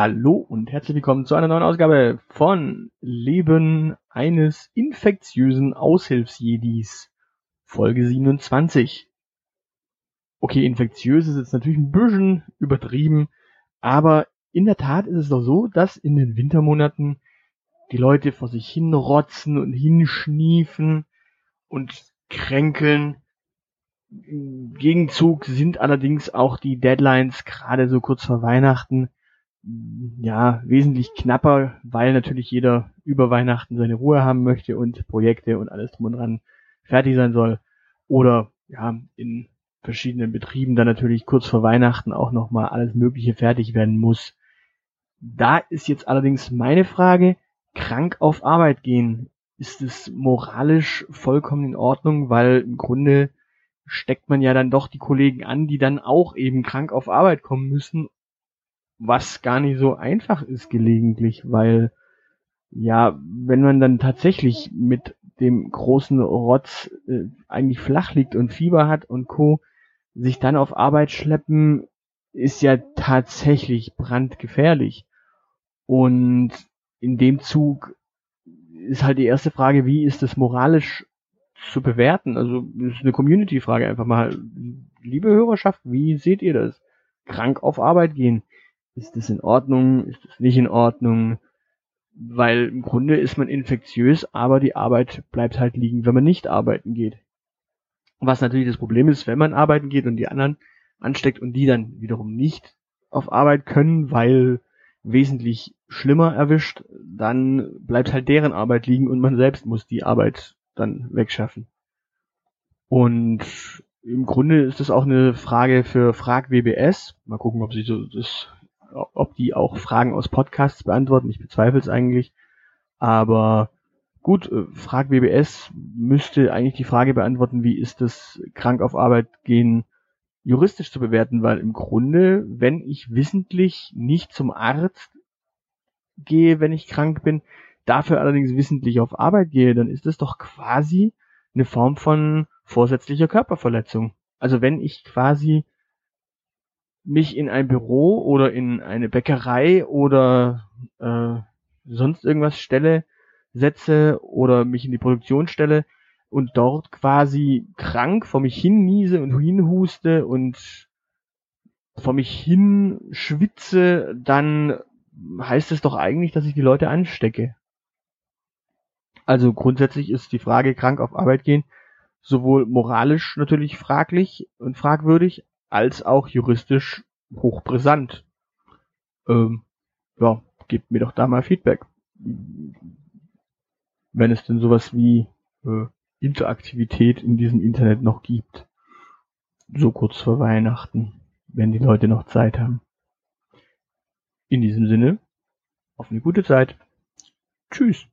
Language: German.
Hallo und herzlich willkommen zu einer neuen Ausgabe von Leben eines infektiösen Aushilfsjedis, Folge 27. Okay, infektiös ist jetzt natürlich ein bisschen übertrieben, aber in der Tat ist es doch so, dass in den Wintermonaten die Leute vor sich hinrotzen und hinschniefen und kränkeln. Im Gegenzug sind allerdings auch die Deadlines gerade so kurz vor Weihnachten ja, wesentlich knapper, weil natürlich jeder über Weihnachten seine Ruhe haben möchte und Projekte und alles drum und dran fertig sein soll. Oder ja, in verschiedenen Betrieben dann natürlich kurz vor Weihnachten auch nochmal alles Mögliche fertig werden muss. Da ist jetzt allerdings meine Frage, krank auf Arbeit gehen, ist es moralisch vollkommen in Ordnung, weil im Grunde steckt man ja dann doch die Kollegen an, die dann auch eben krank auf Arbeit kommen müssen was gar nicht so einfach ist gelegentlich, weil ja, wenn man dann tatsächlich mit dem großen Rotz äh, eigentlich flach liegt und Fieber hat und Co, sich dann auf Arbeit schleppen, ist ja tatsächlich brandgefährlich. Und in dem Zug ist halt die erste Frage, wie ist das moralisch zu bewerten? Also, das ist eine Community-Frage einfach mal. Liebe Hörerschaft, wie seht ihr das? Krank auf Arbeit gehen. Ist das in Ordnung? Ist das nicht in Ordnung? Weil im Grunde ist man infektiös, aber die Arbeit bleibt halt liegen, wenn man nicht arbeiten geht. Was natürlich das Problem ist, wenn man arbeiten geht und die anderen ansteckt und die dann wiederum nicht auf Arbeit können, weil wesentlich schlimmer erwischt, dann bleibt halt deren Arbeit liegen und man selbst muss die Arbeit dann wegschaffen. Und im Grunde ist das auch eine Frage für Frag WBS. Mal gucken, ob sie so das ob die auch Fragen aus Podcasts beantworten. Ich bezweifle es eigentlich. Aber gut, äh, Frag WBS müsste eigentlich die Frage beantworten, wie ist das krank auf Arbeit gehen juristisch zu bewerten, weil im Grunde, wenn ich wissentlich nicht zum Arzt gehe, wenn ich krank bin, dafür allerdings wissentlich auf Arbeit gehe, dann ist das doch quasi eine Form von vorsätzlicher Körperverletzung. Also wenn ich quasi mich in ein Büro oder in eine Bäckerei oder äh, sonst irgendwas stelle, setze oder mich in die Produktion stelle und dort quasi krank vor mich hin niese und hinhuste und vor mich hin schwitze, dann heißt es doch eigentlich, dass ich die Leute anstecke. Also grundsätzlich ist die Frage krank auf Arbeit gehen sowohl moralisch natürlich fraglich und fragwürdig, als auch juristisch hochbrisant. Ähm, ja, gebt mir doch da mal Feedback. Wenn es denn sowas wie äh, Interaktivität in diesem Internet noch gibt. So kurz vor Weihnachten, wenn die Leute noch Zeit haben. In diesem Sinne, auf eine gute Zeit. Tschüss.